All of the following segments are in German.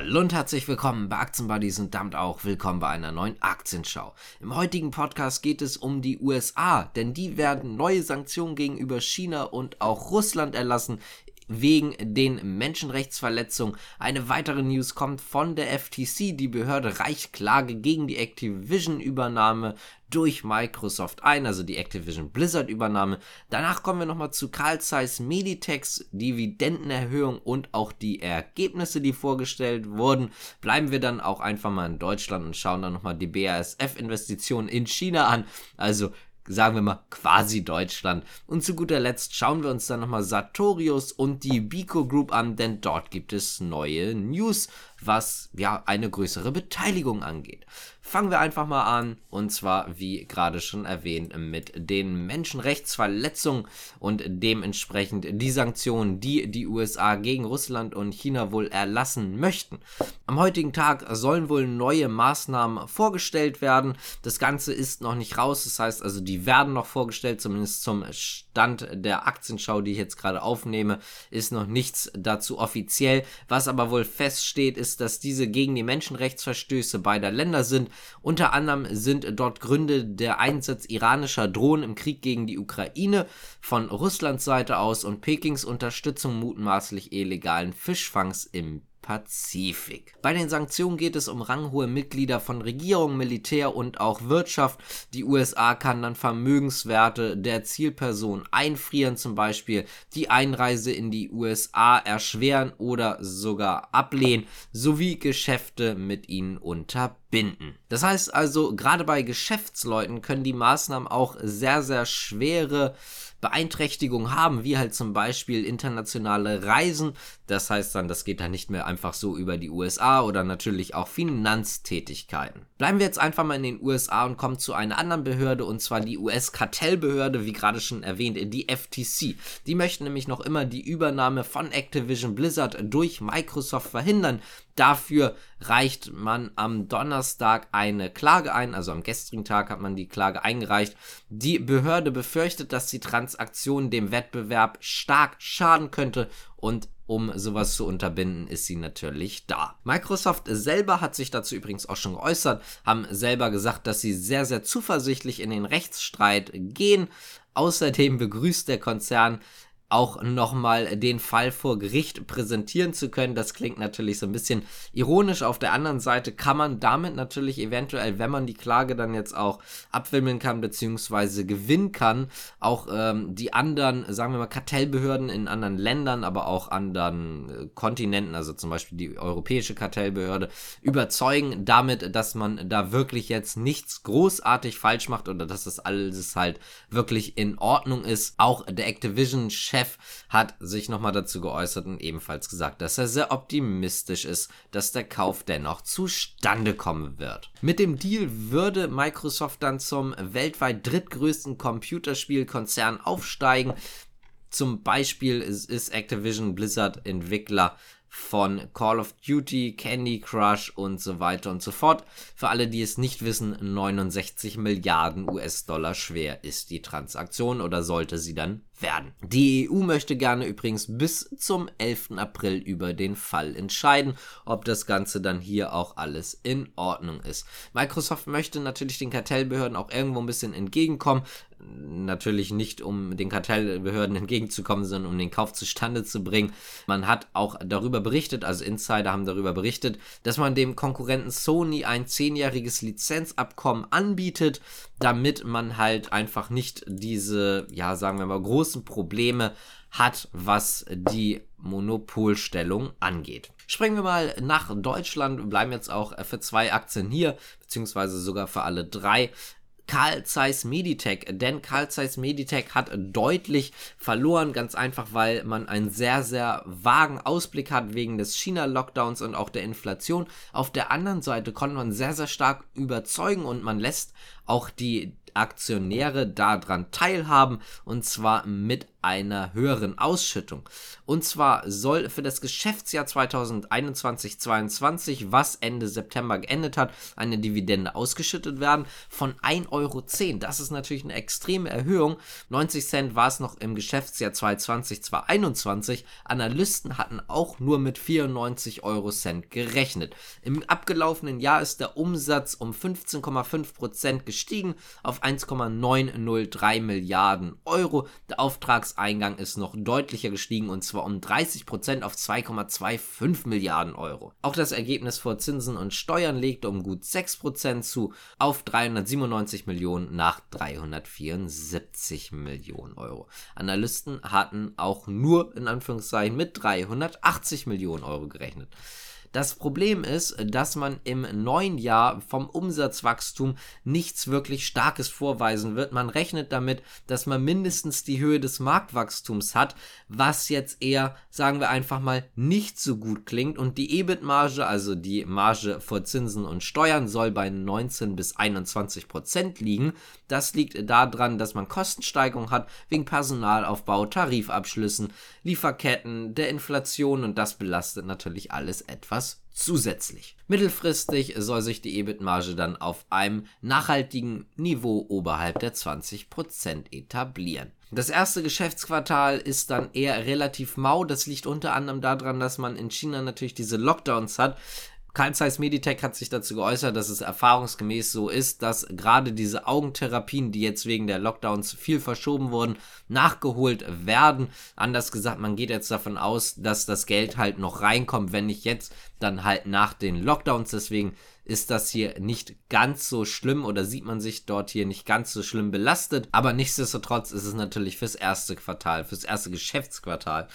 Hallo und herzlich willkommen bei Aktienbuddies und damit auch willkommen bei einer neuen Aktienschau. Im heutigen Podcast geht es um die USA, denn die werden neue Sanktionen gegenüber China und auch Russland erlassen wegen den Menschenrechtsverletzungen. Eine weitere News kommt von der FTC. Die Behörde reicht Klage gegen die Activision-Übernahme durch Microsoft ein, also die Activision Blizzard Übernahme. Danach kommen wir nochmal zu Carl Zeiss Meditex, Dividendenerhöhung und auch die Ergebnisse, die vorgestellt wurden. Bleiben wir dann auch einfach mal in Deutschland und schauen dann nochmal die BASF-Investitionen in China an. Also sagen wir mal, quasi Deutschland. Und zu guter Letzt schauen wir uns dann nochmal Sartorius und die Bico Group an, denn dort gibt es neue News, was ja eine größere Beteiligung angeht. Fangen wir einfach mal an, und zwar, wie gerade schon erwähnt, mit den Menschenrechtsverletzungen und dementsprechend die Sanktionen, die die USA gegen Russland und China wohl erlassen möchten. Am heutigen Tag sollen wohl neue Maßnahmen vorgestellt werden. Das Ganze ist noch nicht raus, das heißt also, die werden noch vorgestellt, zumindest zum Stand der Aktienschau, die ich jetzt gerade aufnehme, ist noch nichts dazu offiziell. Was aber wohl feststeht, ist, dass diese gegen die Menschenrechtsverstöße beider Länder sind unter anderem sind dort Gründe der Einsatz iranischer Drohnen im Krieg gegen die Ukraine von Russlands Seite aus und Pekings Unterstützung mutmaßlich illegalen Fischfangs im Pazifik. Bei den Sanktionen geht es um ranghohe Mitglieder von Regierung, Militär und auch Wirtschaft. Die USA kann dann Vermögenswerte der Zielperson einfrieren, zum Beispiel die Einreise in die USA erschweren oder sogar ablehnen, sowie Geschäfte mit ihnen unterbinden. Das heißt also, gerade bei Geschäftsleuten können die Maßnahmen auch sehr, sehr schwere Beeinträchtigungen haben, wie halt zum Beispiel internationale Reisen. Das heißt dann, das geht dann nicht mehr einfach so über die USA oder natürlich auch Finanztätigkeiten. Bleiben wir jetzt einfach mal in den USA und kommen zu einer anderen Behörde und zwar die US-Kartellbehörde, wie gerade schon erwähnt, die FTC. Die möchten nämlich noch immer die Übernahme von Activision Blizzard durch Microsoft verhindern. Dafür reicht man am Donnerstag eine Klage ein, also am gestrigen Tag hat man die Klage eingereicht. Die Behörde befürchtet, dass die Transaktion dem Wettbewerb stark schaden könnte und um sowas zu unterbinden, ist sie natürlich da. Microsoft selber hat sich dazu übrigens auch schon geäußert, haben selber gesagt, dass sie sehr, sehr zuversichtlich in den Rechtsstreit gehen. Außerdem begrüßt der Konzern auch nochmal den Fall vor Gericht präsentieren zu können. Das klingt natürlich so ein bisschen ironisch. Auf der anderen Seite kann man damit natürlich eventuell, wenn man die Klage dann jetzt auch abwimmeln kann, beziehungsweise gewinnen kann, auch ähm, die anderen, sagen wir mal, Kartellbehörden in anderen Ländern, aber auch anderen äh, Kontinenten, also zum Beispiel die Europäische Kartellbehörde, überzeugen damit, dass man da wirklich jetzt nichts großartig falsch macht oder dass das alles halt wirklich in Ordnung ist. Auch der Activision-Chef Chef hat sich nochmal dazu geäußert und ebenfalls gesagt, dass er sehr optimistisch ist, dass der Kauf dennoch zustande kommen wird. Mit dem Deal würde Microsoft dann zum weltweit drittgrößten Computerspielkonzern aufsteigen. Zum Beispiel ist Activision Blizzard Entwickler von Call of Duty, Candy Crush und so weiter und so fort. Für alle, die es nicht wissen, 69 Milliarden US-Dollar schwer ist die Transaktion oder sollte sie dann werden. Die EU möchte gerne übrigens bis zum 11. April über den Fall entscheiden, ob das Ganze dann hier auch alles in Ordnung ist. Microsoft möchte natürlich den Kartellbehörden auch irgendwo ein bisschen entgegenkommen. Natürlich nicht, um den Kartellbehörden entgegenzukommen, sondern um den Kauf zustande zu bringen. Man hat auch darüber berichtet, also Insider haben darüber berichtet, dass man dem Konkurrenten Sony ein zehnjähriges Lizenzabkommen anbietet, damit man halt einfach nicht diese, ja, sagen wir mal, großen Probleme hat, was die Monopolstellung angeht. Springen wir mal nach Deutschland, bleiben jetzt auch für zwei Aktien hier, beziehungsweise sogar für alle drei. Carl Zeiss Meditech, denn Carl Zeiss Meditech hat deutlich verloren, ganz einfach, weil man einen sehr, sehr vagen Ausblick hat wegen des China-Lockdowns und auch der Inflation. Auf der anderen Seite konnte man sehr, sehr stark überzeugen und man lässt auch die Aktionäre daran teilhaben und zwar mit einer höheren Ausschüttung. Und zwar soll für das Geschäftsjahr 2021-22, was Ende September geendet hat, eine Dividende ausgeschüttet werden von 1,10 Euro. Das ist natürlich eine extreme Erhöhung. 90 Cent war es noch im Geschäftsjahr 2020-2021. Analysten hatten auch nur mit 94 Euro Cent gerechnet. Im abgelaufenen Jahr ist der Umsatz um 15,5 Prozent gestiegen auf 1,903 Milliarden Euro. Der Auftragseingang ist noch deutlicher gestiegen und zwar um 30 Prozent auf 2,25 Milliarden Euro. Auch das Ergebnis vor Zinsen und Steuern legte um gut 6 Prozent zu auf 397 Millionen nach 374 Millionen Euro. Analysten hatten auch nur in Anführungszeichen mit 380 Millionen Euro gerechnet. Das Problem ist, dass man im neuen Jahr vom Umsatzwachstum nichts wirklich Starkes vorweisen wird. Man rechnet damit, dass man mindestens die Höhe des Marktwachstums hat, was jetzt eher, sagen wir einfach mal, nicht so gut klingt. Und die EBIT-Marge, also die Marge vor Zinsen und Steuern, soll bei 19 bis 21 Prozent liegen. Das liegt daran, dass man Kostensteigerung hat wegen Personalaufbau, Tarifabschlüssen, Lieferketten, der Inflation und das belastet natürlich alles etwas zusätzlich. Mittelfristig soll sich die EBIT-Marge dann auf einem nachhaltigen Niveau oberhalb der 20% etablieren. Das erste Geschäftsquartal ist dann eher relativ mau. Das liegt unter anderem daran, dass man in China natürlich diese Lockdowns hat. Carl Zeiss Meditech hat sich dazu geäußert, dass es erfahrungsgemäß so ist, dass gerade diese Augentherapien, die jetzt wegen der Lockdowns viel verschoben wurden, nachgeholt werden. Anders gesagt, man geht jetzt davon aus, dass das Geld halt noch reinkommt, wenn nicht jetzt, dann halt nach den Lockdowns. Deswegen ist das hier nicht ganz so schlimm oder sieht man sich dort hier nicht ganz so schlimm belastet. Aber nichtsdestotrotz ist es natürlich fürs erste Quartal, fürs erste Geschäftsquartal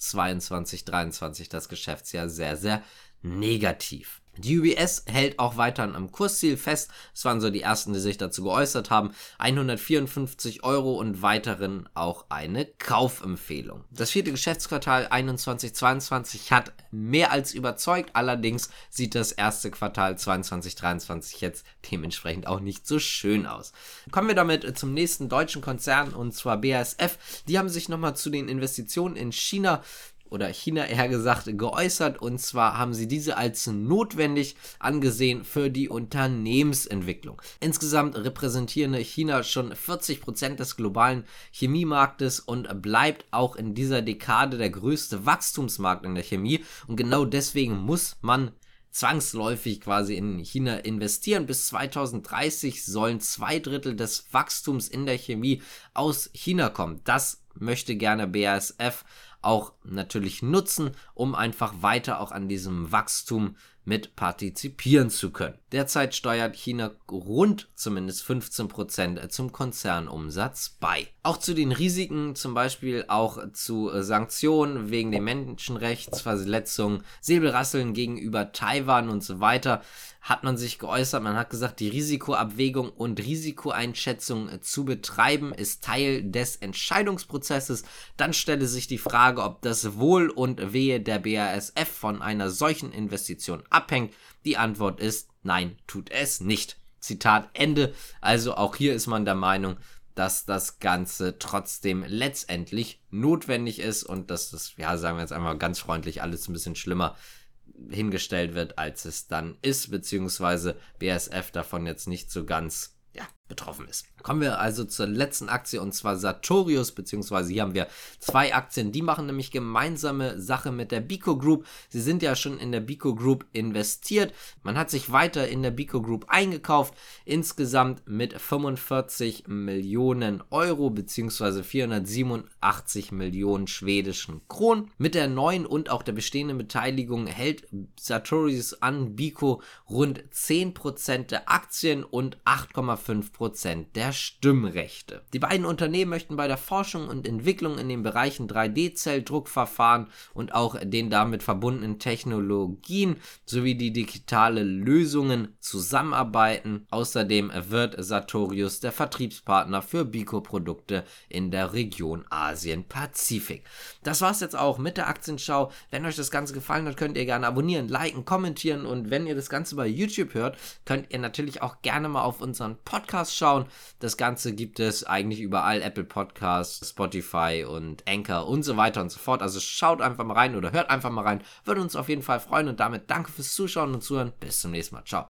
2022, 2023 das Geschäftsjahr sehr, sehr negativ. Die UBS hält auch weiterhin am Kursziel fest. Das waren so die ersten, die sich dazu geäußert haben. 154 Euro und weiterhin auch eine Kaufempfehlung. Das vierte Geschäftsquartal 21-22 hat mehr als überzeugt. Allerdings sieht das erste Quartal 22-23 jetzt dementsprechend auch nicht so schön aus. Kommen wir damit zum nächsten deutschen Konzern und zwar BASF. Die haben sich nochmal zu den Investitionen in China oder China eher gesagt geäußert und zwar haben sie diese als notwendig angesehen für die Unternehmensentwicklung. Insgesamt repräsentieren China schon 40 Prozent des globalen Chemiemarktes und bleibt auch in dieser Dekade der größte Wachstumsmarkt in der Chemie und genau deswegen muss man zwangsläufig quasi in China investieren. Bis 2030 sollen zwei Drittel des Wachstums in der Chemie aus China kommen. Das möchte gerne BASF auch natürlich nutzen, um einfach weiter auch an diesem Wachstum mit partizipieren zu können. Derzeit steuert China rund zumindest 15% zum Konzernumsatz bei. Auch zu den Risiken, zum Beispiel auch zu Sanktionen wegen der Menschenrechtsverletzungen, Säbelrasseln gegenüber Taiwan und so weiter, hat man sich geäußert. Man hat gesagt, die Risikoabwägung und Risikoeinschätzung zu betreiben ist Teil des Entscheidungsprozesses. Dann stelle sich die Frage, ob das Wohl und Wehe der BASF von einer solchen Investition abhängt. Die Antwort ist nein, tut es nicht. Zitat Ende. Also auch hier ist man der Meinung, dass das Ganze trotzdem letztendlich notwendig ist und dass das, ja, sagen wir jetzt einmal ganz freundlich, alles ein bisschen schlimmer hingestellt wird, als es dann ist, beziehungsweise BSF davon jetzt nicht so ganz betroffen ist. Kommen wir also zur letzten Aktie und zwar Sartorius, beziehungsweise hier haben wir zwei Aktien, die machen nämlich gemeinsame Sache mit der Bico Group. Sie sind ja schon in der Bico Group investiert. Man hat sich weiter in der Bico Group eingekauft, insgesamt mit 45 Millionen Euro, beziehungsweise 487 Millionen schwedischen Kronen. Mit der neuen und auch der bestehenden Beteiligung hält Sartorius an Bico rund 10% der Aktien und 8,5% Prozent der Stimmrechte. Die beiden Unternehmen möchten bei der Forschung und Entwicklung in den Bereichen 3D-Zelldruckverfahren und auch den damit verbundenen Technologien sowie die digitale Lösungen zusammenarbeiten. Außerdem wird Sartorius der Vertriebspartner für Bico-Produkte in der Region Asien-Pazifik. Das war's jetzt auch mit der Aktienschau. Wenn euch das Ganze gefallen hat, könnt ihr gerne abonnieren, liken, kommentieren und wenn ihr das Ganze bei YouTube hört, könnt ihr natürlich auch gerne mal auf unseren Podcast schauen. Das Ganze gibt es eigentlich überall: Apple Podcasts, Spotify und Anchor und so weiter und so fort. Also schaut einfach mal rein oder hört einfach mal rein. Würde uns auf jeden Fall freuen und damit danke fürs Zuschauen und Zuhören. Bis zum nächsten Mal. Ciao.